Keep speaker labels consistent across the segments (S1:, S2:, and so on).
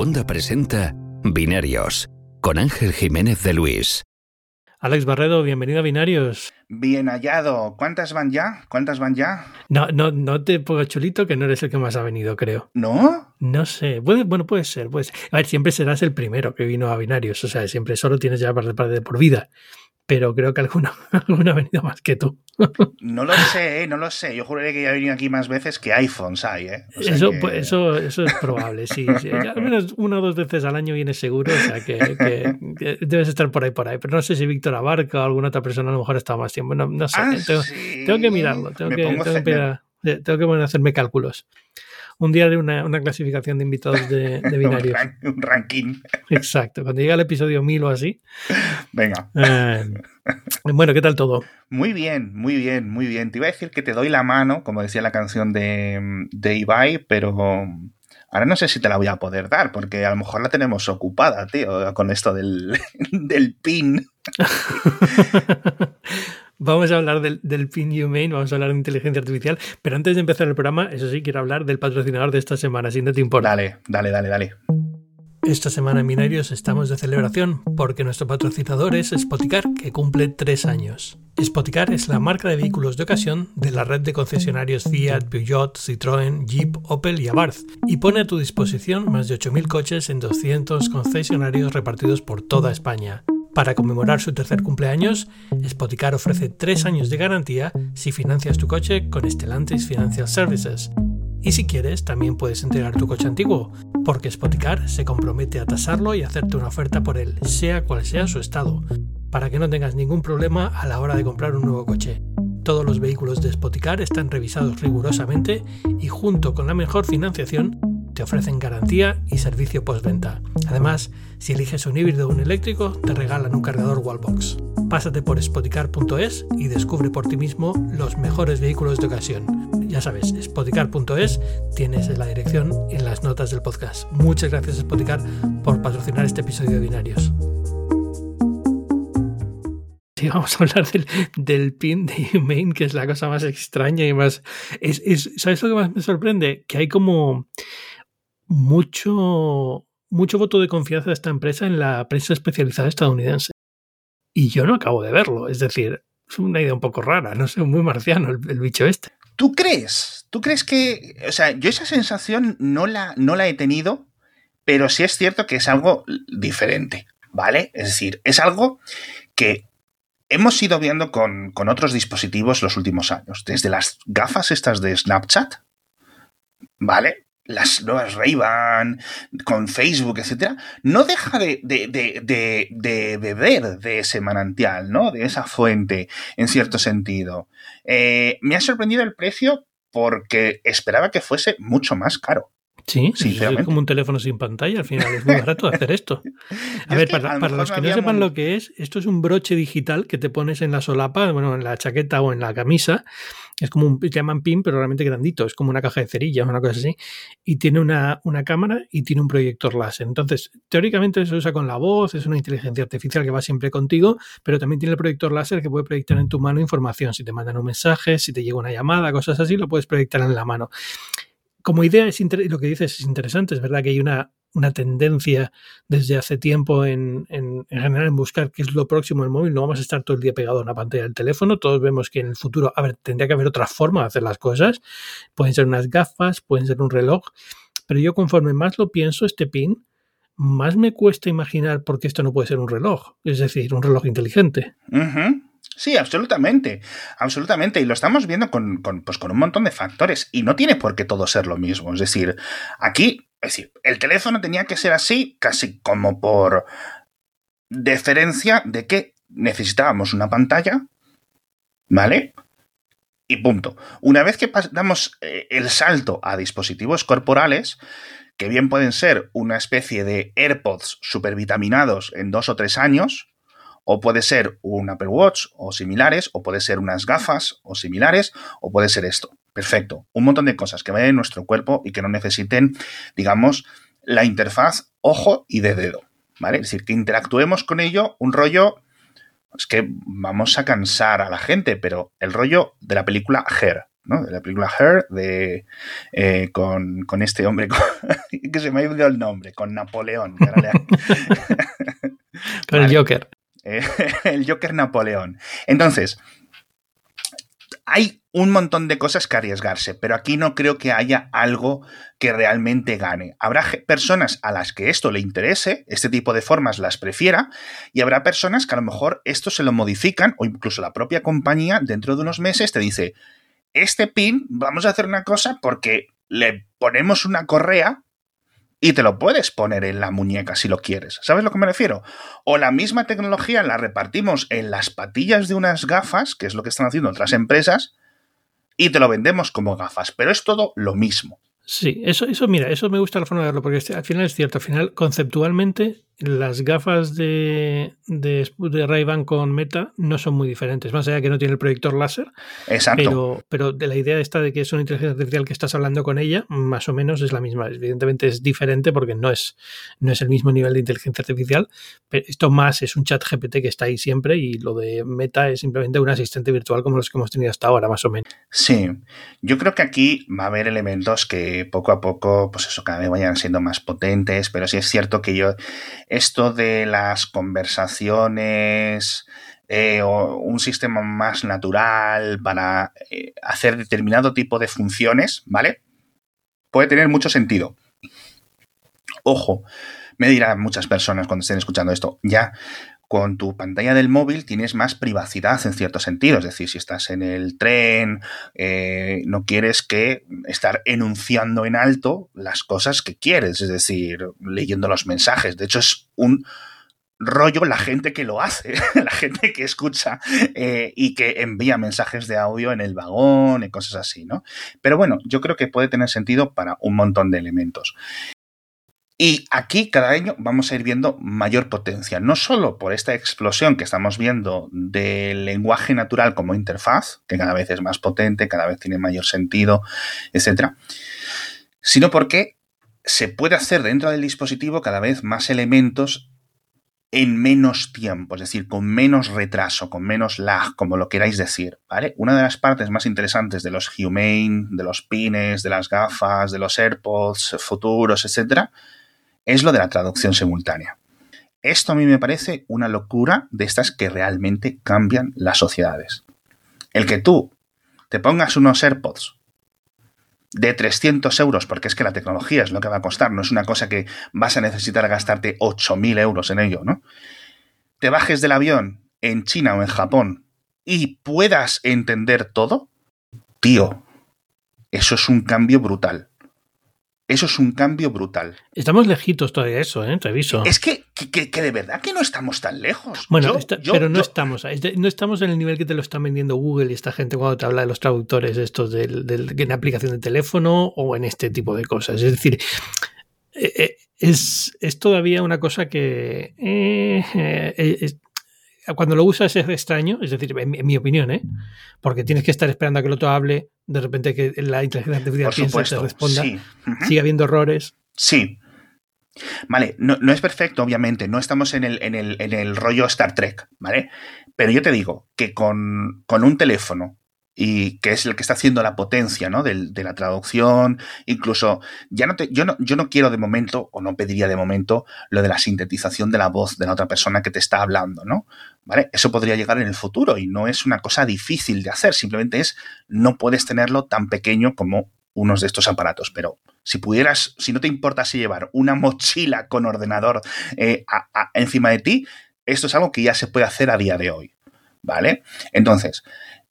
S1: Segunda presenta Binarios con Ángel Jiménez de Luis.
S2: Alex Barredo, bienvenido a Binarios.
S3: Bien hallado. ¿Cuántas van ya? ¿Cuántas van ya?
S2: No, no, no te pongas chulito que no eres el que más ha venido, creo.
S3: ¿No?
S2: No sé. bueno, puede ser, puede ser. A ver, siempre serás el primero que vino a Binarios. O sea, siempre solo tienes ya parte de por vida pero creo que alguno, alguno ha venido más que tú.
S3: No lo sé, ¿eh? no lo sé. Yo juraría que ya he venido aquí más veces que iPhones hay. ¿eh?
S2: eso, pues, eso, eso es probable, sí. al menos una o dos veces al año viene seguro, o sea que, debes estar por ahí, por ahí. Pero no sé si Víctor Abarca o alguna otra persona a lo mejor ha estado más tiempo. No, no sé,
S3: ah,
S2: tengo, que mirarlo, tengo que, tengo que, a hacerme cálculos un día de una, clasificación de invitados de, binarios.
S3: un, ranking.
S2: Exacto, cuando llega el episodio 1000 o así.
S3: Venga.
S2: Eh, bueno, ¿qué tal todo?
S3: Muy bien, muy bien, muy bien. Te iba a decir que te doy la mano, como decía la canción de, de Ibai, pero ahora no sé si te la voy a poder dar, porque a lo mejor la tenemos ocupada, tío, con esto del, del pin.
S2: Vamos a hablar del, del Pin Humane, vamos a hablar de inteligencia artificial, pero antes de empezar el programa, eso sí, quiero hablar del patrocinador de esta semana, si no te importa.
S3: Dale, dale, dale, dale.
S2: Esta semana en Binarios estamos de celebración porque nuestro patrocinador es Spoticar, que cumple tres años. Spoticar es la marca de vehículos de ocasión de la red de concesionarios Fiat, Peugeot, Citroën, Jeep, Opel y Abarth y pone a tu disposición más de 8.000 coches en 200 concesionarios repartidos por toda España. Para conmemorar su tercer cumpleaños, Spoticar ofrece tres años de garantía si financias tu coche con Stellantis Financial Services. Y si quieres, también puedes entregar tu coche antiguo, porque Spoticar se compromete a tasarlo y hacerte una oferta por él, sea cual sea su estado, para que no tengas ningún problema a la hora de comprar un nuevo coche. Todos los vehículos de Spoticar están revisados rigurosamente y junto con la mejor financiación te ofrecen garantía y servicio postventa. Además, si eliges un híbrido o un eléctrico, te regalan un cargador Wallbox. Pásate por spoticar.es y descubre por ti mismo los mejores vehículos de ocasión. Ya sabes, spoticar.es tienes la dirección en las notas del podcast. Muchas gracias Spoticar por patrocinar este episodio de Binarios. Sí, vamos a hablar del, pin de Humane, que es la cosa más extraña y más... ¿Sabes lo que más me sorprende? Que hay como mucho, mucho voto de confianza de esta empresa en la prensa especializada estadounidense. Y yo no acabo de verlo. Es decir, es una idea un poco rara, no sé, muy marciano el, bicho este.
S3: ¿Tú crees? ¿Tú crees que.? O sea, yo esa sensación no la, no la he tenido, pero sí es cierto que es algo diferente, ¿vale? Es decir, es algo que hemos ido viendo con, con otros dispositivos los últimos años. Desde las gafas estas de Snapchat, ¿vale? Las nuevas ray con Facebook, etcétera, no deja de, beber de ese manantial, ¿no? De esa fuente, en cierto sentido. Eh, me ha sorprendido el precio porque esperaba que fuese mucho más caro.
S2: Sí, es como un teléfono sin pantalla, al final es muy barato hacer esto. A ver, para, los que no sepan lo que es, esto es un broche digital que te pones en la solapa, bueno, en la chaqueta o en la camisa. Es como un, llaman pin, pero realmente grandito, es como una caja de cerillas, una cosa así. Y tiene una, una cámara y tiene un proyector láser. Entonces, teóricamente se usa con la voz, es una inteligencia artificial que va siempre contigo, pero también tiene el proyector láser que puede proyectar en tu mano información. Si te mandan un mensaje, si te llega una llamada, cosas así, lo puedes proyectar en la mano como idea es lo que dices es interesante, es verdad que hay una, una tendencia desde hace tiempo en, en, general en buscar qué es lo próximo del móvil. No vamos a estar todo el día pegado a una pantalla del teléfono. Todos vemos que en el futuro, a ver, tendría que haber otra forma de hacer las cosas. Pueden ser unas gafas, pueden ser un reloj. Pero yo conforme más lo pienso, este pin, más me cuesta imaginar por qué esto no puede ser un reloj. Es decir, un reloj inteligente.
S3: Sí, absolutamente, absolutamente. Y lo estamos viendo con, pues con un montón de factores. Y no tiene por qué todo ser lo mismo. Es decir, aquí, es decir, el teléfono tenía que ser así, casi como por deferencia de que necesitábamos una pantalla, ¿vale? Y punto. Una vez que damos eh, el salto a dispositivos corporales, que bien pueden ser una especie de AirPods supervitaminados en dos o tres años, o puede ser un Apple Watch o similares, o puede ser unas gafas o similares, o puede ser esto. Perfecto. Un montón de cosas que vayan en nuestro cuerpo y que no necesiten, digamos, la interfaz ojo y de dedo. ¿Vale? Es decir, que interactuemos con ello un rollo. Es que vamos a cansar a la gente, pero el rollo de la película Her, ¿no? De la película Her, de, eh, con, este hombre que se me ha olvidado el nombre, con Napoleón.
S2: con el Joker.
S3: Eh, el Joker Napoleón. Entonces, hay un montón de cosas que arriesgarse, pero aquí no creo que haya algo que realmente gane. Habrá personas a las que esto le interese, este tipo de formas las prefiera, y habrá personas que a lo mejor esto se lo modifican, o incluso la propia compañía dentro de unos meses te dice, este pin, vamos a hacer una cosa porque le ponemos una correa y te lo puedes poner en la muñeca si lo quieres. ¿Sabes a lo que me refiero? O la misma tecnología la repartimos en las patillas de unas gafas, que es lo que están haciendo otras empresas, y te lo vendemos como gafas, pero es todo lo mismo.
S2: Sí, eso, eso, mira, eso me gusta la forma de verlo, porque al final es cierto, al final conceptualmente las gafas de, de, de Ray-Ban con Meta no son muy diferentes, más allá que no tiene el proyector láser.
S3: Exacto.
S2: Pero, pero de la idea esta de que es una inteligencia artificial que estás hablando con ella, más o menos es la misma. Evidentemente es diferente porque no es, no es el mismo nivel de inteligencia artificial. Pero esto más es un chat GPT que está ahí siempre y lo de Meta es simplemente un asistente virtual como los que hemos tenido hasta ahora, más o menos.
S3: Sí, yo creo que aquí va a haber elementos que poco a poco, pues eso, cada vez vayan siendo más potentes, pero sí es cierto que yo esto de las conversaciones eh, o un sistema más natural para eh, hacer determinado tipo de funciones, ¿vale? Puede tener mucho sentido. Ojo, me dirán muchas personas cuando estén escuchando esto, ya con tu pantalla del móvil tienes más privacidad en cierto sentido. Es decir, si estás en el tren, eh, no quieres que estar enunciando en alto las cosas que quieres, es decir, leyendo los mensajes. De hecho, es un rollo la gente que lo hace, la gente que escucha eh, y que envía mensajes de audio en el vagón y cosas así, ¿no? Pero bueno, yo creo que puede tener sentido para un montón de elementos. Y aquí cada año vamos a ir viendo mayor potencia, no solo por esta explosión que estamos viendo del lenguaje natural como interfaz, que cada vez es más potente, cada vez tiene mayor sentido, etc., sino porque se puede hacer dentro del dispositivo cada vez más elementos en menos tiempo, es decir, con menos retraso, con menos lag, como lo queráis decir, ¿vale? Una de las partes más interesantes de los Humane, de los pines, de las gafas, de los AirPods futuros, etcétera, es lo de la traducción simultánea. Esto a mí me parece una locura de estas que realmente cambian las sociedades. El que tú te pongas unos AirPods de 300 euros, porque es que la tecnología es lo que va a costar, no es una cosa que vas a necesitar gastarte 8.000 euros en ello, ¿no? Te bajes del avión en China o en Japón y puedas entender todo, tío, eso es un cambio brutal. Eso es un cambio brutal.
S2: Estamos lejitos todavía de eso, ¿eh? Te aviso.
S3: Es que, que, de verdad que no estamos tan lejos.
S2: Bueno, pero no estamos. No estamos en el nivel que te lo están vendiendo Google y esta gente cuando te habla de los traductores estos del, del, en aplicación de teléfono o en este tipo de cosas. Es decir, eh, eh, es, es, todavía una cosa que eh, cuando lo usas es extraño, es decir, en, mi opinión, ¿eh? porque tienes que estar esperando a que el otro hable, de repente que la inteligencia artificial piense, te responda, sigue habiendo errores.
S3: Sí. Vale, no, no, es perfecto, obviamente, no estamos en el, en, el, en el rollo Star Trek, ¿vale? Pero yo te digo que con, con un teléfono y que es el que está haciendo la potencia ¿no? de, la traducción. Incluso, ya no te, yo, no, yo no quiero de momento, o no pediría de momento, lo de la sintetización de la voz de la otra persona que te está hablando, ¿no? ¿Vale? Eso podría llegar en el futuro y no es una cosa difícil de hacer, simplemente es no puedes tenerlo tan pequeño como unos de estos aparatos, pero si pudieras, si no te importase llevar una mochila con ordenador eh, encima de ti, esto es algo que ya se puede hacer a día de hoy, ¿vale? Entonces,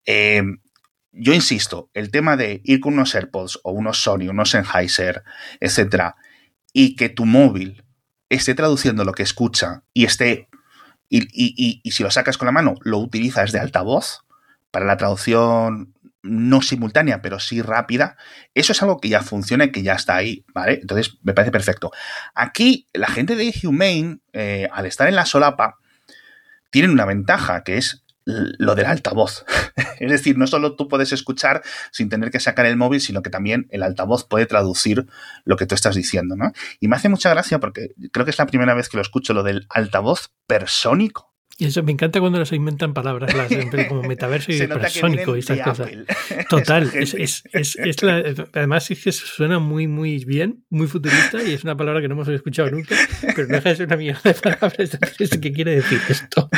S3: eh, yo insisto, el tema de ir con unos AirPods o unos Sony, unos Sennheiser, etcétera, y que tu móvil esté traduciendo lo que escucha y esté. Y, si lo sacas con la mano, lo utilizas de altavoz para la traducción no simultánea, pero sí rápida, eso es algo que ya funciona y que ya está ahí, ¿vale? Entonces me parece perfecto. Aquí, la gente de Humane, eh, al estar en la solapa, tienen una ventaja, que es lo del altavoz. es decir, no solo tú puedes escuchar sin tener que sacar el móvil, sino que también el altavoz puede traducir lo que tú estás diciendo, ¿no? Y me hace mucha gracia porque creo que es la primera vez que lo escucho, lo del altavoz persónico.
S2: Y eso me encanta cuando se inventan palabras las, como metaverso y hipersónico y esas cosas. Total, es, es, es, la, además es que suena muy, muy bien, muy futurista y es una palabra que no hemos escuchado nunca, pero no deja de ser una mierda de palabras. ¿Qué quiere decir esto?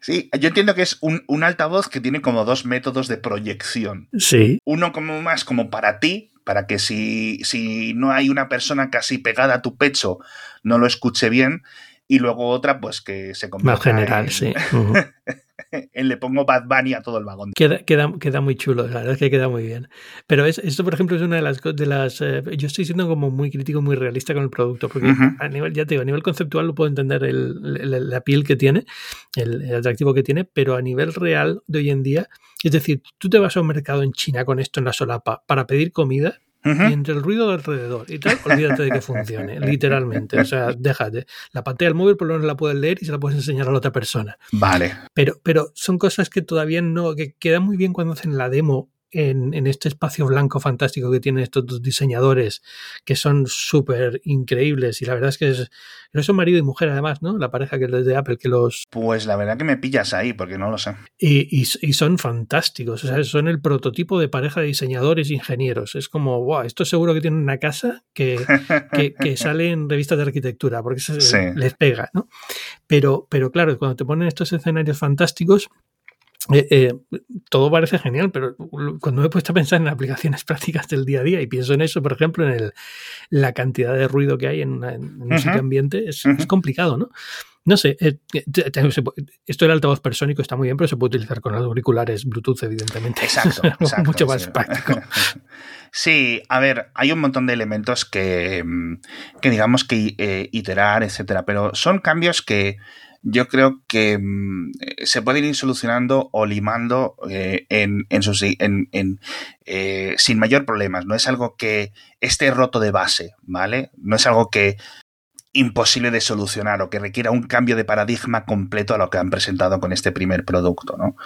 S3: Sí, yo entiendo que es un, un, altavoz que tiene como dos métodos de proyección.
S2: Sí.
S3: Uno como más como para ti, para que si, si no hay una persona casi pegada a tu pecho, no lo escuche bien. Y luego otra, pues que se
S2: convierta Más general, sí.
S3: le pongo Bad Bunny a todo el vagón.
S2: Queda, queda, queda, muy chulo, la verdad es que queda muy bien. Pero es, esto, por ejemplo, es una de las... De las eh, yo estoy siendo como muy crítico, muy realista con el producto, porque a nivel, ya te digo, a nivel conceptual lo puedo entender el, la piel que tiene, el, atractivo que tiene, pero a nivel real de hoy en día, es decir, tú te vas a un mercado en China con esto en la solapa para pedir comida y entre el ruido de alrededor y tal, olvídate de que funcione, literalmente. O sea, déjate. La pantalla del móvil por lo menos la puedes leer y se la puedes enseñar a la otra persona.
S3: Vale.
S2: Pero, pero son cosas que todavía no, que quedan muy bien cuando hacen la demo en, este espacio blanco fantástico que tienen estos dos diseñadores que son súper increíbles y la verdad es que es, no son marido y mujer además, ¿no? La pareja que es de Apple que los...
S3: Pues la verdad que me pillas ahí porque no lo sé.
S2: Y, son fantásticos, o sea, son el prototipo de pareja de diseñadores e ingenieros. Es como, wow, esto seguro que tienen una casa que, que, sale en revistas de arquitectura porque se, les pega, ¿no? Pero, pero claro, cuando te ponen estos escenarios fantásticos eh, eh, todo parece genial, pero cuando me he puesto a pensar en aplicaciones prácticas del día a día y pienso en eso, por ejemplo, en el, la cantidad de ruido que hay en, un sitio ambiente, es, complicado, ¿no? No sé, eh, esto del altavoz persónico está muy bien, pero se puede utilizar con auriculares Bluetooth, evidentemente.
S3: Exacto.
S2: mucho más práctico.
S3: Sí, a ver, hay un montón de elementos que, mm, que digamos que iterar, etcétera, pero son cambios que yo creo que mm, se pueden ir solucionando o limando eh, en, en, eh, sin mayor problemas. No es algo que esté roto de base, ¿vale? No es algo que imposible de solucionar o que requiera un cambio de paradigma completo a lo que han presentado con este primer producto, ¿no?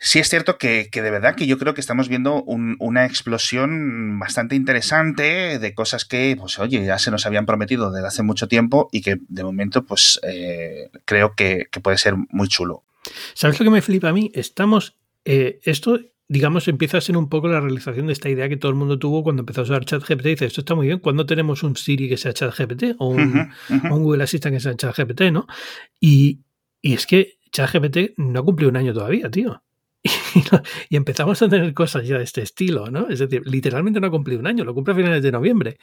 S3: Sí es cierto que, de verdad que yo creo que estamos viendo una explosión bastante interesante de cosas que, pues oye, ya se nos habían prometido desde hace mucho tiempo y que de momento, pues eh, creo que, puede ser muy chulo.
S2: ¿Sabes lo que me flipa a mí? Estamos, eh, esto digamos, empieza a ser un poco la realización de esta idea que todo el mundo tuvo cuando empezó a usar ChatGPT. Dice, esto está muy bien, ¿cuándo tenemos un Siri que sea ChatGPT o un, Google Assistant que sea ChatGPT, no? Y, y es que ChatGPT no cumplió un año todavía, tío. y empezamos a tener cosas ya de este estilo, ¿no? Es decir, literalmente no ha cumplido un año, lo cumple a finales de noviembre.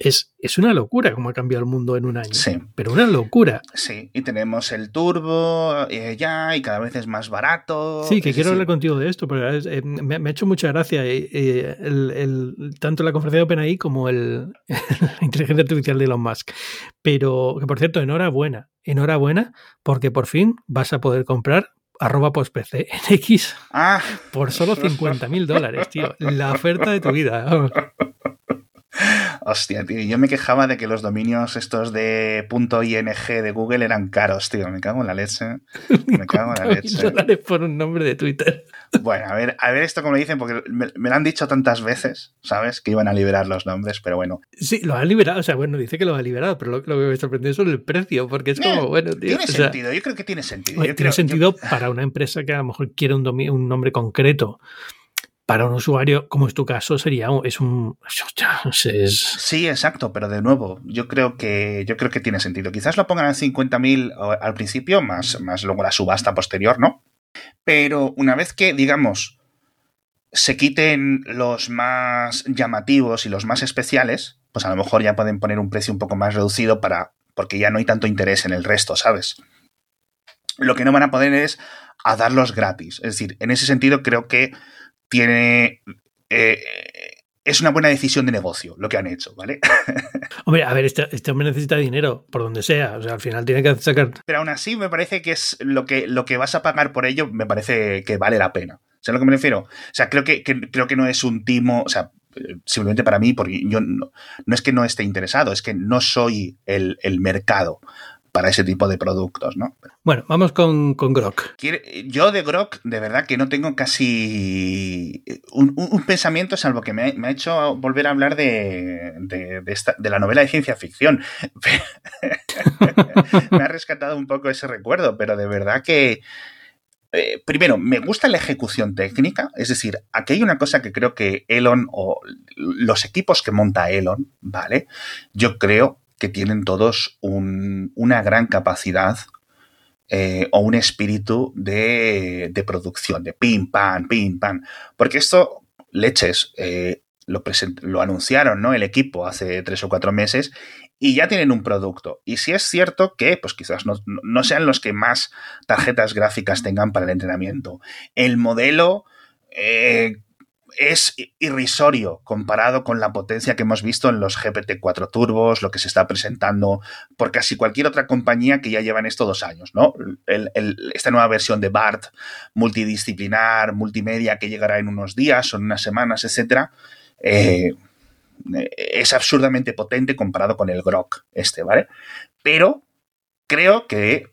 S2: Es, es, una locura cómo ha cambiado el mundo en un año.
S3: Sí.
S2: Pero una locura.
S3: Sí, y tenemos el turbo eh, ya y cada vez es más barato.
S2: Sí, que quiero hablar contigo de esto, porque eh, me, ha hecho mucha gracia eh, el, tanto la conferencia de OpenAI como el, la inteligencia artificial de Elon Musk. Pero, que por cierto, enhorabuena. Enhorabuena porque por fin vas a poder comprar arroba postpc en X
S3: ah.
S2: por solo 50 mil dólares, tío. La oferta de tu vida.
S3: Hostia, tío, yo me quejaba de que los dominios estos de .ing de Google eran caros, tío. Me cago en la leche. Me cago en la leche.
S2: dólares por un nombre de Twitter.
S3: Bueno, a ver, a ver esto como dicen, porque me, lo han dicho tantas veces, ¿sabes? Que iban a liberar los nombres, pero bueno.
S2: Sí, lo han liberado, o sea, bueno, dice que lo ha liberado, pero lo, que me sorprendió es el precio, porque es como, bueno, tío.
S3: Tiene sentido, yo creo que tiene sentido.
S2: tiene sentido para una empresa que a lo mejor quiere un, un nombre concreto para un usuario, como es tu caso, sería es un.
S3: Sí, exacto, pero de nuevo, yo creo que yo creo que tiene sentido. Quizás lo pongan a 50.000 al principio, más, más luego la subasta posterior, ¿no? Pero una vez que, digamos, se quiten los más llamativos y los más especiales, pues a lo mejor ya pueden poner un precio un poco más reducido para porque ya no hay tanto interés en el resto, ¿sabes? Lo que no van a poder es a darlos gratis. Es decir, en ese sentido creo que tiene... Eh, es una buena decisión de negocio lo que han hecho, ¿vale?
S2: Hombre, a ver, este, este, hombre necesita dinero por donde sea, o sea, al final tiene que sacar...
S3: Pero aún así me parece que es lo que, lo que vas a pagar por ello, me parece que vale la pena. ¿Sabes a lo que me refiero? O sea, creo que, creo que no es un timo, o sea, simplemente para mí, porque yo no, no, es que no esté interesado, es que no soy el, el mercado para ese tipo de productos, ¿no?
S2: Bueno, vamos con, con Grok.
S3: Yo de Grok, de verdad que no tengo casi un, pensamiento, salvo que me, ha hecho volver a hablar de, de, la novela de ciencia ficción. me ha rescatado un poco ese recuerdo, pero de verdad que eh, primero, me gusta la ejecución técnica, es decir, aquí hay una cosa que creo que Elon o los equipos que monta Elon, ¿vale? Yo creo que tienen todos una gran capacidad eh, o un espíritu de, producción, de pim, pam, pim, pam. Porque esto, leches, eh, lo, lo anunciaron, ¿no? El equipo hace tres o cuatro meses y ya tienen un producto. Y si es cierto que, pues quizás no, sean los que más tarjetas gráficas tengan para el entrenamiento. El modelo eh, es irrisorio comparado con la potencia que hemos visto en los GPT-4 turbos, lo que se está presentando por casi cualquier otra compañía que ya llevan esto dos años, ¿no? esta nueva versión de BART, multidisciplinar, multimedia, que llegará en unos días o en unas semanas, etcétera. Eh, es absurdamente potente comparado con el Grok este, ¿vale? Pero creo que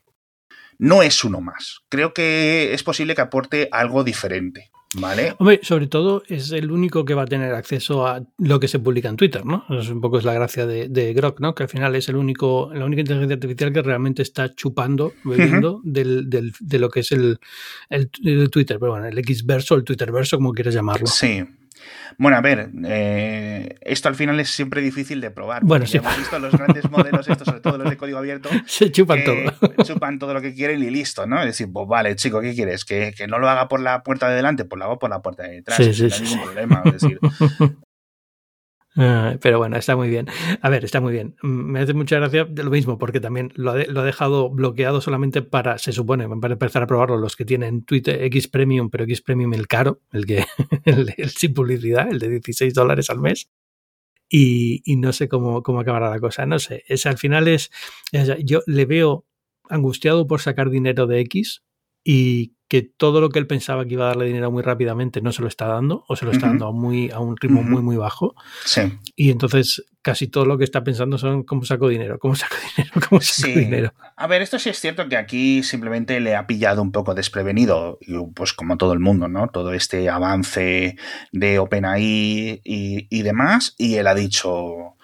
S3: no es uno más. Creo que es posible que aporte algo diferente. ¿Vale?
S2: Hombre, sobre todo es el único que va a tener acceso a lo que se publica en Twitter, ¿no? Es un poco es la gracia de, de Grok, ¿no? Que al final es el único, la única inteligencia artificial que realmente está chupando, bebiendo del, del, de lo que es el, el, el, Twitter, pero bueno, el X verso, el Twitter verso, como quieras llamarlo.
S3: Sí, bueno, a ver, eh, esto al final es siempre difícil de probar.
S2: Bueno, sí.
S3: Hemos visto los grandes modelos, estos, sobre todo los de código abierto,
S2: se chupan todo.
S3: Chupan todo lo que quieren y listo, ¿no? Es decir, pues vale, chico, ¿qué quieres? ¿Que, que no lo haga por la puerta de delante? Pues lo hago por la puerta de detrás.
S2: Sí, sí,
S3: no hay ningún problema. Es decir,
S2: Ah, pero bueno, está muy bien. A ver, está muy bien. Mm, me hace mucha gracia lo mismo, porque también lo lo ha dejado bloqueado solamente para, se supone, para empezar a probarlo los que tienen Twitter X Premium, pero X Premium el caro, el que el sin publicidad, el de 16 dólares al mes. Y, y, no sé cómo, cómo acabará la cosa. No sé. Es, al final es, es. Yo le veo angustiado por sacar dinero de X y que todo lo que él pensaba que iba a darle dinero muy rápidamente no se lo está dando o se lo está uh -huh. dando a, muy, a un ritmo uh -huh. muy, muy bajo.
S3: Sí.
S2: Y entonces casi todo lo que está pensando son cómo saco dinero, cómo saco dinero, cómo saco
S3: sí.
S2: dinero.
S3: A ver, esto sí es cierto que aquí simplemente le ha pillado un poco desprevenido, y pues como todo el mundo, ¿no? Todo este avance de OpenAI y, y demás, y él ha dicho,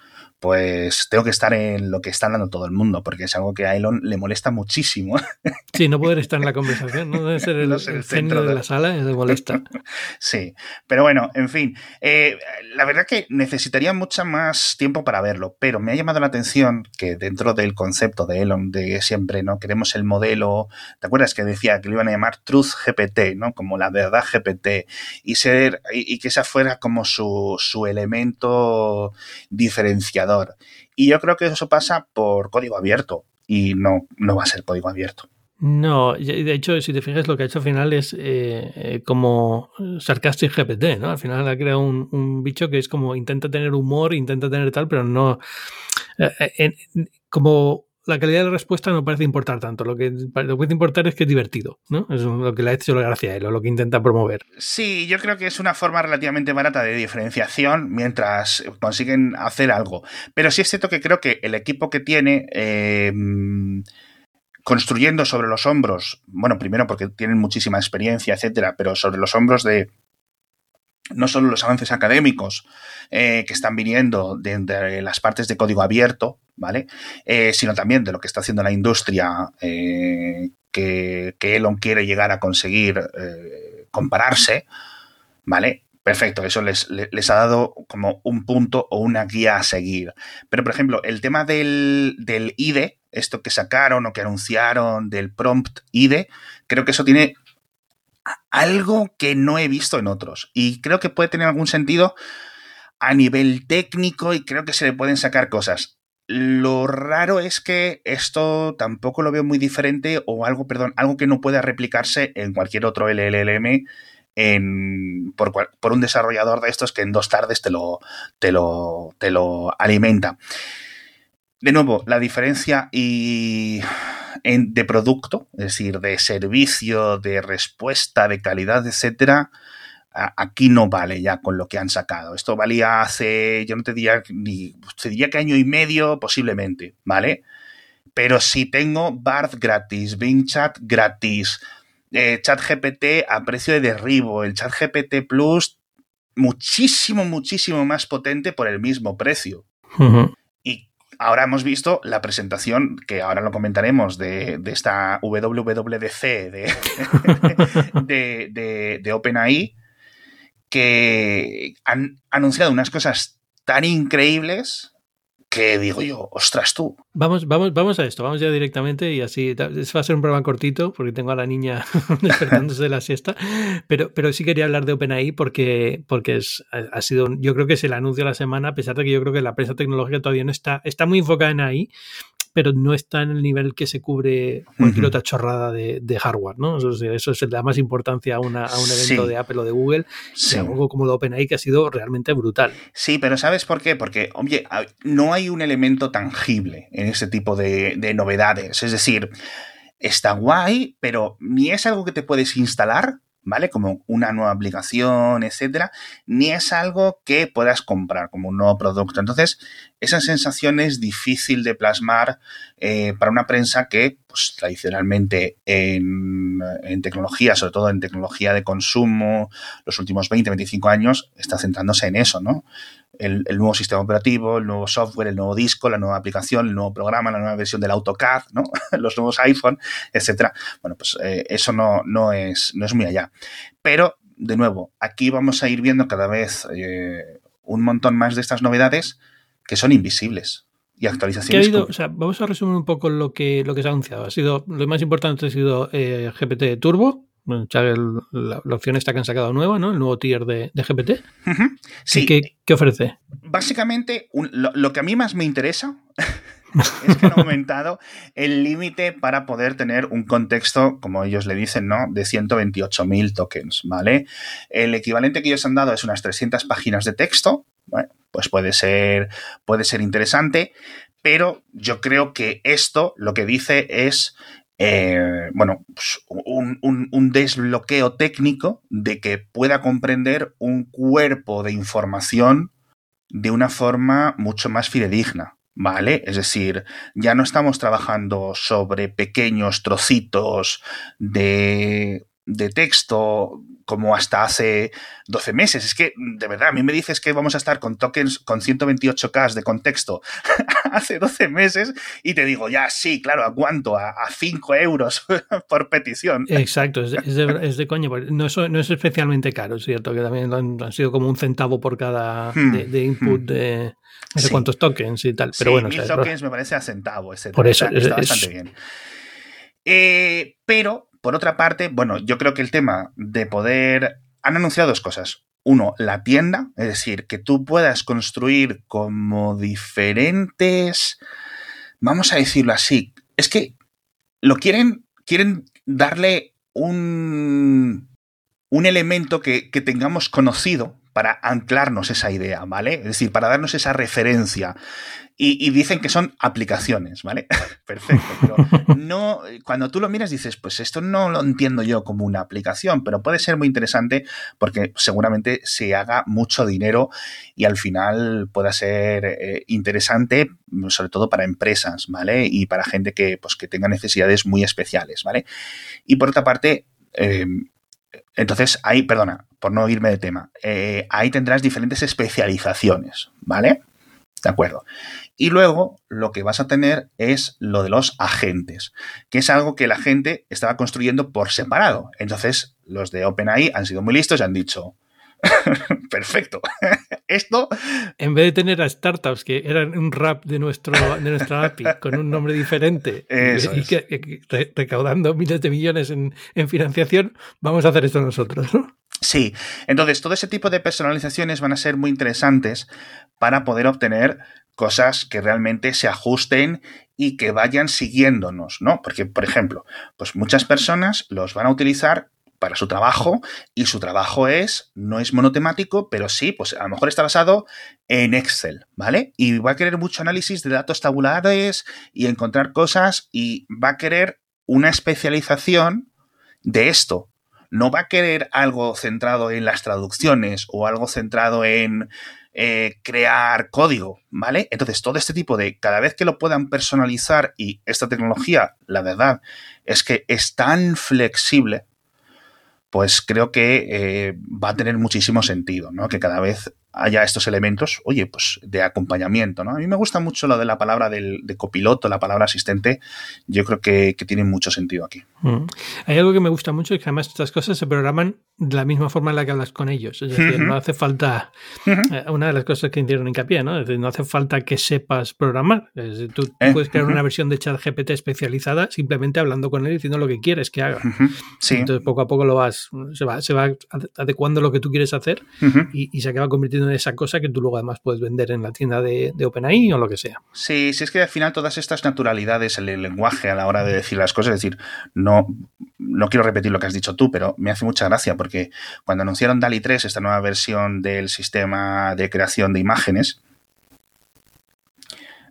S3: pues tengo que estar en lo que está dando todo el mundo, porque es algo que a Elon le molesta muchísimo.
S2: Sí, no poder estar en la conversación, no debe ser el, no ser el, el centro de... de la sala, le molesta.
S3: Sí, pero bueno, en fin, eh, la verdad que necesitaría mucho más tiempo para verlo, pero me ha llamado la atención que dentro del concepto de Elon de siempre, ¿no? Queremos el modelo, ¿te acuerdas que decía que lo iban a llamar Truth GPT, ¿no? Como la verdad GPT, y ser, y, y que esa fuera como su, su elemento diferenciador y yo creo que eso pasa por código abierto y no, no va a ser código abierto.
S2: No, de hecho, si te fijas, lo que ha hecho al final es eh, eh, como Sarcastic GPT, ¿no? Al final ha creado un, un, bicho que es como intenta tener humor, intenta tener tal, pero no. Eh, como la calidad de la respuesta no parece importar tanto. Lo que, lo que puede importar es que es divertido, ¿no? Es lo que le ha hecho la gracia a él, o lo que intenta promover.
S3: Sí, yo creo que es una forma relativamente barata de diferenciación mientras consiguen hacer algo. Pero sí es cierto que creo que el equipo que tiene. Eh, construyendo sobre los hombros, bueno, primero porque tienen muchísima experiencia, etcétera, pero sobre los hombros de no solo los avances académicos eh, que están viniendo de, las partes de código abierto, ¿vale? Eh, sino también de lo que está haciendo la industria eh, que, Elon quiere llegar a conseguir compararse, ¿vale? Perfecto, eso les, les, ha dado como un punto o una guía a seguir. Pero, por ejemplo, el tema del, del IDE, esto que sacaron o que anunciaron del prompt IDE, creo que eso tiene algo que no he visto en otros. Y creo que puede tener algún sentido a nivel técnico y creo que se le pueden sacar cosas. Lo raro es que esto tampoco lo veo muy diferente o algo, perdón, algo que no pueda replicarse en cualquier otro LLM por, por, un desarrollador de estos que en dos tardes te lo, te lo, te lo alimenta. De nuevo, la diferencia y de producto, es decir, de servicio, de respuesta, de calidad, etcétera, aquí no vale ya con lo que han sacado. Esto valía hace, yo no te diría ni, te diría que año y medio posiblemente, ¿vale? Pero si tengo Bard gratis, Bing Chat gratis, eh, Chat GPT a precio de derribo, el Chat GPT Plus muchísimo, muchísimo más potente por el mismo precio.
S2: Uh
S3: ahora hemos visto la presentación, que ahora lo comentaremos, de, esta WWDC de, de, de OpenAI, que han anunciado unas cosas tan increíbles que digo yo, ostras tú.
S2: Vamos, vamos, vamos a esto, vamos ya directamente y así va a ser un programa cortito porque tengo a la niña despertándose de la siesta, pero, pero sí quería hablar de OpenAI porque, porque es, ha sido, yo creo que es el anuncio de la semana, a pesar de que yo creo que la prensa tecnológica todavía no está, está muy enfocada en ahí, pero no está en el nivel que se cubre cualquier otra chorrada de, hardware, ¿no? Eso, eso es da más importancia a, una, a un evento de Apple o de Google, sí. algo como lo OpenAI que ha sido realmente brutal.
S3: Sí, pero ¿sabes por qué? Porque, oye, no hay un elemento tangible en ese tipo de, de novedades. Es decir, está guay, pero ni es algo que te puedes instalar, ¿vale? Como una nueva aplicación, etcétera, ni es algo que puedas comprar como un nuevo producto. Entonces, esa sensación es difícil de plasmar eh, para una prensa que, pues, tradicionalmente en, en, tecnología, sobre todo en tecnología de consumo, los últimos 20, 25 años, está centrándose en eso, ¿no? El, nuevo sistema operativo, el nuevo software, el nuevo disco, la nueva aplicación, el nuevo programa, la nueva versión del AutoCAD, ¿no? los nuevos iPhone, etcétera. Bueno, pues eh, eso no, no, es, no es muy allá. Pero, de nuevo, aquí vamos a ir viendo cada vez eh, un montón más de estas novedades que son invisibles y actualizaciones.
S2: o sea, vamos a resumir un poco lo que, lo que se ha anunciado. Ha sido, lo más importante ha sido eh, GPT Turbo, la, opción esta que han sacado nueva, ¿no? El nuevo tier de, GPT.
S3: Sí.
S2: ¿Qué, ofrece?
S3: Básicamente, lo, que a mí más me interesa es que han aumentado el límite para poder tener un contexto, como ellos le dicen, ¿no? De 128.000 tokens, ¿vale? El equivalente que ellos han dado es unas 300 páginas de texto. Bueno, pues puede ser, puede ser interesante, pero yo creo que esto lo que dice es eh, bueno, pues, un, desbloqueo técnico de que pueda comprender un cuerpo de información de una forma mucho más fidedigna. ¿Vale? Es decir, ya no estamos trabajando sobre pequeños trocitos de, de texto como hasta hace 12 meses. Es que, de verdad, a mí me dices que vamos a estar con tokens con 128K de contexto hace 12 meses y te digo, ya, sí, claro, ¿a cuánto? A, 5 euros por petición.
S2: Exacto, es de, es de, coño. No es, no es especialmente caro, es cierto, que también han, sido como un centavo por cada hmm, de, input hmm. de no sé cuántos tokens y tal. Pero bueno,
S3: mil tokens me parece a centavo, etc.
S2: Por eso,
S3: está, bastante bien. Eh, pero por otra parte, bueno, yo creo que el tema de poder... Han anunciado dos cosas. Uno, la tienda, es decir, que tú puedas construir como diferentes... Vamos a decirlo así. Es que lo quieren, quieren darle un, un elemento que, que tengamos conocido para anclarnos esa idea, ¿vale? Es decir, para darnos esa referencia. Y, dicen que son aplicaciones, ¿vale? Perfecto. Pero no, cuando tú lo miras dices, pues esto no lo entiendo yo como una aplicación, pero puede ser muy interesante porque seguramente se haga mucho dinero y al final pueda ser eh, interesante, sobre todo para empresas, ¿vale? Y para gente que, pues, que tenga necesidades muy especiales, ¿vale? Y por otra parte, eh, entonces, ahí, perdona, por no irme de tema, eh, ahí tendrás diferentes especializaciones, ¿vale? De acuerdo. Y luego lo que vas a tener es lo de los agentes, que es algo que la gente estaba construyendo por separado. Entonces, los de OpenAI han sido muy listos y han dicho, perfecto, esto...
S2: En vez de tener a startups que eran un rap de, nuestro, de nuestra API con un nombre diferente y, que, recaudando miles de millones en, en, financiación, vamos a hacer esto nosotros, ¿no?
S3: Sí, entonces todo ese tipo de personalizaciones van a ser muy interesantes para poder obtener cosas que realmente se ajusten y que vayan siguiéndonos, ¿no? Porque, por ejemplo, pues muchas personas los van a utilizar para su trabajo y su trabajo es, no es monotemático, pero sí, pues a lo mejor está basado en Excel, ¿vale? Y va a querer mucho análisis de datos tabulares y encontrar cosas y va a querer una especialización de esto. No va a querer algo centrado en las traducciones o algo centrado en eh, crear código, ¿vale? Entonces, todo este tipo de, cada vez que lo puedan personalizar y esta tecnología, la verdad, es que es tan flexible, pues creo que eh, va a tener muchísimo sentido, ¿no? Que cada vez haya estos elementos, oye, pues de acompañamiento, ¿no? A mí me gusta mucho lo de la palabra del, de copiloto, la palabra asistente, yo creo que, tiene mucho sentido aquí.
S2: Mm. Hay algo que me gusta mucho y que además estas cosas se programan de la misma forma en la que hablas con ellos, es decir, no hace falta, eh, una de las cosas que hicieron hincapié, ¿no? Es decir, no hace falta que sepas programar, tú, eh, puedes crear una versión de chat GPT especializada simplemente hablando con él y diciendo lo que quieres que haga. Entonces poco a poco lo vas, se va, se va adecuando lo que tú quieres hacer y, y se acaba convirtiendo en esa cosa que tú luego además puedes vender en la tienda de, OpenAI o lo que sea.
S3: Sí, sí es que al final todas estas naturalidades, el, lenguaje a la hora de decir las cosas, es decir, no, no quiero repetir lo que has dicho tú, pero me hace mucha gracia porque cuando anunciaron DALI 3, esta nueva versión del sistema de creación de imágenes,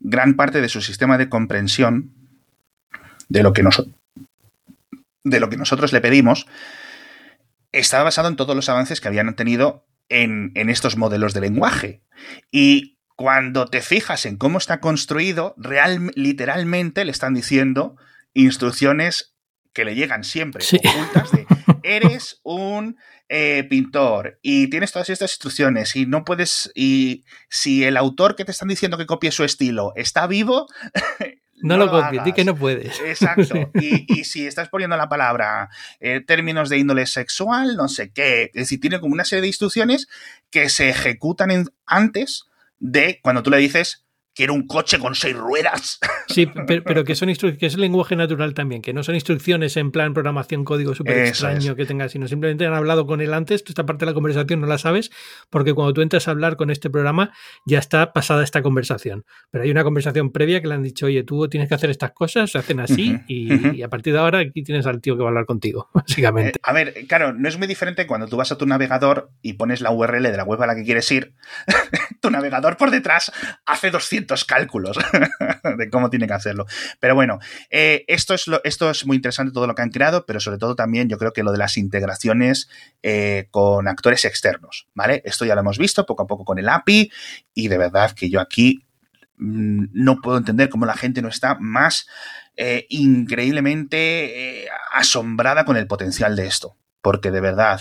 S3: gran parte de su sistema de comprensión de lo que, de lo que nosotros le pedimos estaba basado en todos los avances que habían tenido en, estos modelos de lenguaje. Y cuando te fijas en cómo está construido, real, literalmente le están diciendo instrucciones que le llegan siempre ocultas de eres un eh, pintor y tienes todas estas instrucciones y no puedes y si el autor que te están diciendo que copie su estilo está vivo
S2: No, lo, copies, di que no puedes.
S3: Exacto. Y, si estás poniendo la palabra eh, términos de índole sexual, no sé qué. Es decir, tiene como una serie de instrucciones que se ejecutan antes de cuando tú le dices quiero un coche con seis ruedas.
S2: Sí, pero, que son que es lenguaje natural también, que no son instrucciones en plan programación código súper extraño que tengas, sino simplemente han hablado con él antes, tú esta parte de la conversación no la sabes, porque cuando tú entras a hablar con este programa ya está pasada esta conversación. Pero hay una conversación previa que le han dicho, oye, tú tienes que hacer estas cosas, se hacen así, y, a partir de ahora aquí tienes al tío que va a hablar contigo, básicamente.
S3: Eh, a ver, claro, no es muy diferente cuando tú vas a tu navegador y pones la URL de la web a la que quieres ir, tu navegador por detrás hace 200 cálculos de cómo tiene que hacerlo. Pero bueno, eh, esto, es lo, esto es muy interesante todo lo que han creado, pero sobre todo también yo creo que lo de las integraciones eh, con actores externos, ¿vale? Esto ya lo hemos visto poco a poco con el API y de verdad que yo aquí mm, no puedo entender cómo la gente no está más eh, increíblemente asombrada con el potencial de esto. Porque de verdad,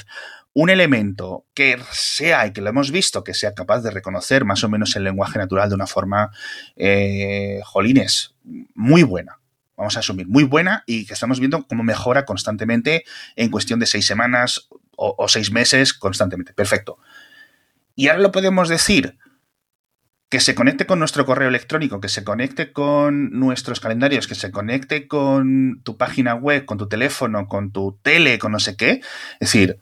S3: un elemento que sea, y que lo hemos visto, que sea capaz de reconocer más o menos el lenguaje natural de una forma, eh, jolines, muy buena. Vamos a asumir, muy buena y que estamos viendo cómo mejora constantemente en cuestión de seis semanas o, seis meses constantemente. Perfecto. Y ahora lo podemos decir que se conecte con nuestro correo electrónico, que se conecte con nuestros calendarios, que se conecte con tu página web, con tu teléfono, con tu tele, con no sé qué. Es decir,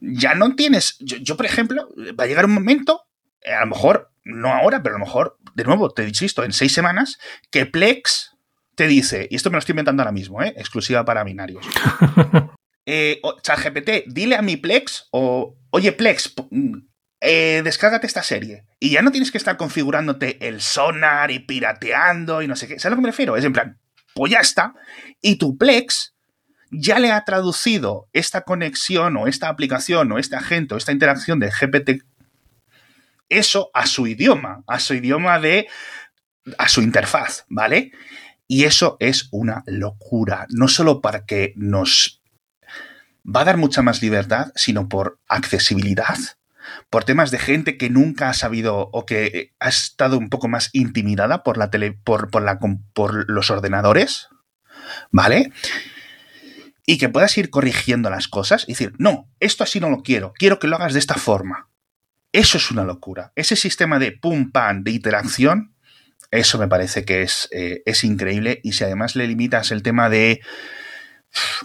S3: ya no tienes. Yo, por ejemplo, va a llegar un momento, eh, a lo mejor, no ahora, pero a lo mejor, de nuevo, te insisto, en seis semanas, que Plex te dice, y esto me lo estoy inventando ahora mismo, ¿eh? exclusiva para binarios. eh, ChatGPT, dile a mi Plex, o oye Plex, mm, eh, descárgate esta serie. Y ya no tienes que estar configurándote el sonar y pirateando y no sé qué. ¿Sabes a lo que me refiero? Es en plan, pues ya está. Y tu Plex ya le ha traducido esta conexión o esta aplicación o este agente o esta interacción de GPT, eso a su idioma, a su idioma de, a su interfaz, ¿vale? Y eso es una locura, no solo para que nos va a dar mucha más libertad, sino por accesibilidad, por temas de gente que nunca ha sabido o que ha estado un poco más intimidada por la tele, por, por, por los ordenadores, ¿vale? Y que puedas ir corrigiendo las cosas y decir, no, esto así no lo quiero, quiero que lo hagas de esta forma. Eso es una locura. Ese sistema de pum pam de interacción, eso me parece que es, eh, es increíble. Y si además le limitas el tema de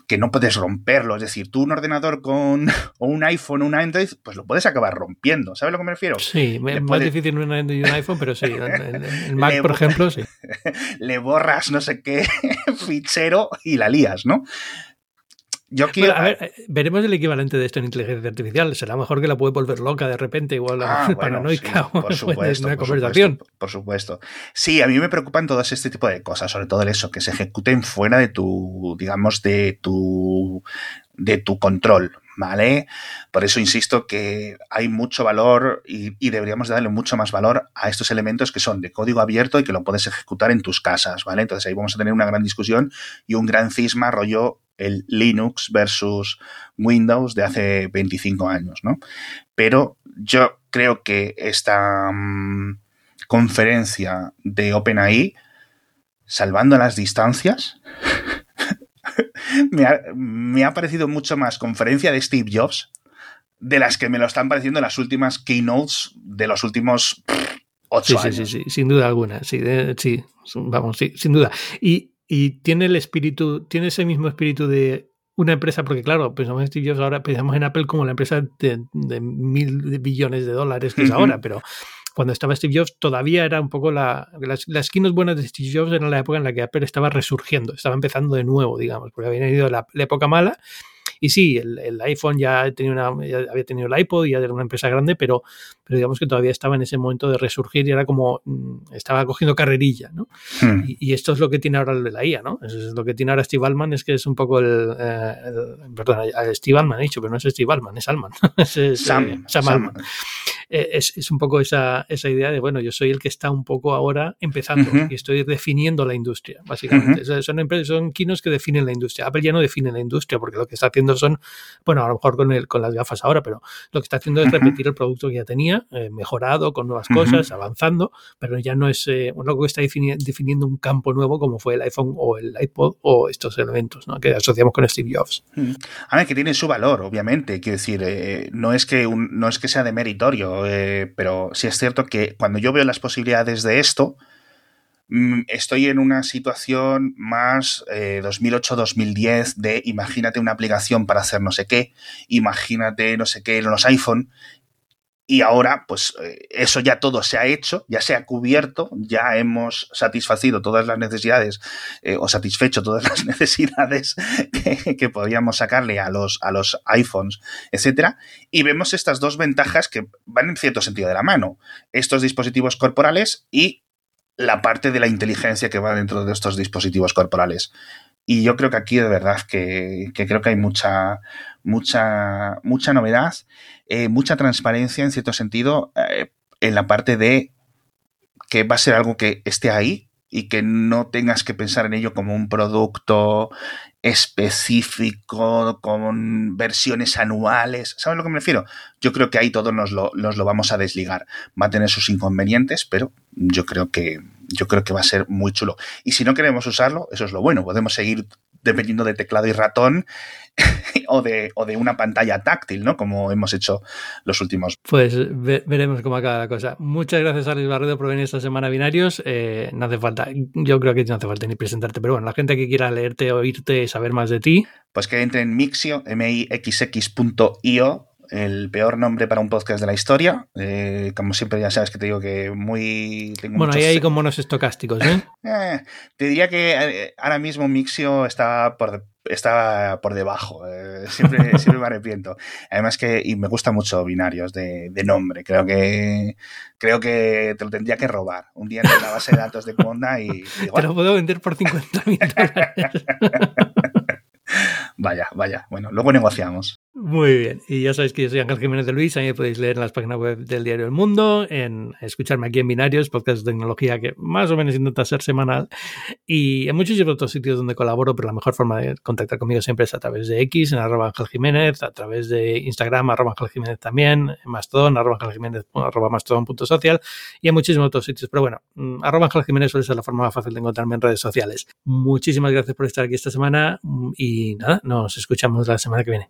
S3: que no puedes romperlo, es decir, tú un ordenador con o un iPhone o un Android, pues lo puedes acabar rompiendo. ¿Sabes a lo que me refiero?
S2: Sí, es más difícil un Android y un iPhone, pero sí, el Mac, por ejemplo, sí.
S3: Le borras no sé qué fichero y la lías, ¿no?
S2: Yo quiero. a ver, eh, veremos el equivalente de esto en inteligencia artificial. Será mejor que la puede volver loca de repente, igual ah, paranoica
S3: por supuesto, una conversación. por supuesto. Sí, a mí me preocupan todas este tipo de cosas, sobre todo eso, que se ejecuten fuera de tu, digamos, de tu, de tu control. ¿Vale? Por eso insisto que hay mucho valor y, y, deberíamos darle mucho más valor a estos elementos que son de código abierto y que lo puedes ejecutar en tus casas, ¿vale? Entonces ahí vamos a tener una gran discusión y un gran cisma rollo el Linux versus Windows de hace 25 años, ¿no? Pero yo creo que esta mm, conferencia de OpenAI, salvando las distancias, me, ha, parecido mucho más conferencia de Steve Jobs de las que me lo están pareciendo las últimas keynotes de los últimos ocho años.
S2: Sí, sí, sí, sin duda alguna. Sí, sí vamos, sí, sin duda. Y, y tiene el espíritu, tiene ese mismo espíritu de una empresa, porque claro, pensamos en Steve Jobs ahora, pensamos en Apple como la empresa de, mil billones de dólares que es ahora, pero cuando estaba Steve Jobs todavía era un poco la, las, las buenas de Steve Jobs era la época en la que Apple estaba resurgiendo, estaba empezando de nuevo, digamos, porque había ido la época mala y sí, el, iPhone ya, tenía una, había tenido el iPod, ya era una empresa grande, pero, pero digamos que todavía estaba en ese momento de resurgir y era como, mm, estaba cogiendo carrerilla, ¿no? Hmm. Y, esto es lo que tiene ahora el de la IA, ¿no? Eso es lo que tiene ahora Steve Altman, es que es un poco el, eh, perdón, Steve Altman he dicho, pero no es Steve Altman, es Altman. es, eh, Sam, Altman. Eh, es, es, un poco esa, esa idea de, bueno, yo soy el que está un poco ahora empezando y estoy definiendo la industria, básicamente. son, empresas, son kinos que definen la industria. Apple ya no define la industria porque lo que está haciendo son, bueno, a lo mejor con, el, con las gafas ahora, pero lo que está haciendo es repetir el producto que ya tenía, eh, mejorado, con nuevas cosas, avanzando, pero ya no es eh, lo que está definiendo un campo nuevo como fue el iPhone o el iPod o estos elementos ¿no? que asociamos con Steve Jobs.
S3: A ver, que tiene su valor, obviamente, quiero decir, no, es que no es que sea de meritorio, pero sí es cierto que cuando yo veo las posibilidades de esto, Mm, estoy en una situación más 2008-2010 eh, de imagínate una aplicación para hacer no sé qué, imagínate no sé qué en los iPhone. Y ahora, pues eh, eso ya todo se ha hecho, ya se ha cubierto, ya hemos satisfacido todas las necesidades eh, o satisfecho todas las necesidades que, podíamos sacarle a los, a los iPhones, etcétera. Y vemos estas dos ventajas que van en cierto sentido de la mano. Estos dispositivos corporales y la parte de la inteligencia que va dentro de estos dispositivos corporales. Y yo creo que aquí de verdad que, creo que hay mucha, mucha, mucha novedad, eh, mucha transparencia en cierto sentido eh, en la parte de que va a ser algo que esté ahí y que no tengas que pensar en ello como un producto específico, con versiones anuales. ¿Sabes a lo que me refiero? Yo creo que ahí todos nos lo, nos lo vamos a desligar. Va a tener sus inconvenientes, pero yo creo que yo creo que va a ser muy chulo. Y si no queremos usarlo, eso es lo bueno. Podemos seguir dependiendo de teclado y ratón o, de, o de una pantalla táctil, ¿no? Como hemos hecho los últimos.
S2: Pues veremos cómo acaba la cosa. Muchas gracias, Alex Barredo, por venir esta semana a Binarios. Eh, no hace falta, yo creo que no hace falta ni presentarte, pero bueno, la gente que quiera leerte, oírte, saber más de ti.
S3: Pues que entre en mixio, mixx.io el peor nombre para un podcast de la historia. Eh, como siempre, ya sabes que te digo que muy.
S2: bueno, ahí hay como monos estocásticos, ¿eh?
S3: ¿eh? Te diría que eh, ahora mismo Mixio está por, está por debajo. siempre, siempre me arrepiento. Además que y me gusta mucho binarios de, nombre. Creo que creo que te lo tendría que robar. Un día en la base de datos de Conda y.
S2: Te lo puedo vender por 50 mil dólares.
S3: vaya, vaya. Bueno, luego negociamos.
S2: Muy bien, y ya sabéis que yo soy Ángel Jiménez de Luis, ahí podéis leer en las páginas web del diario El Mundo, en escucharme aquí en Binarios, podcast de tecnología que más o menos intenta ser semanal, y en muchos otros sitios donde colaboro, pero la mejor forma de contactar conmigo siempre es a través de X, en arroba Ángel Jiménez, a través de Instagram, arroba Ángel Jiménez también, en Mastodon, arroba Ángel Jiménez, arroba Mastodon.social, y en muchísimos otros sitios, pero bueno, mm, arroba Ángel Jiménez suele ser la forma más fácil de encontrarme en redes sociales. Muchísimas gracias por estar aquí esta semana, y nada, nos escuchamos la semana que viene.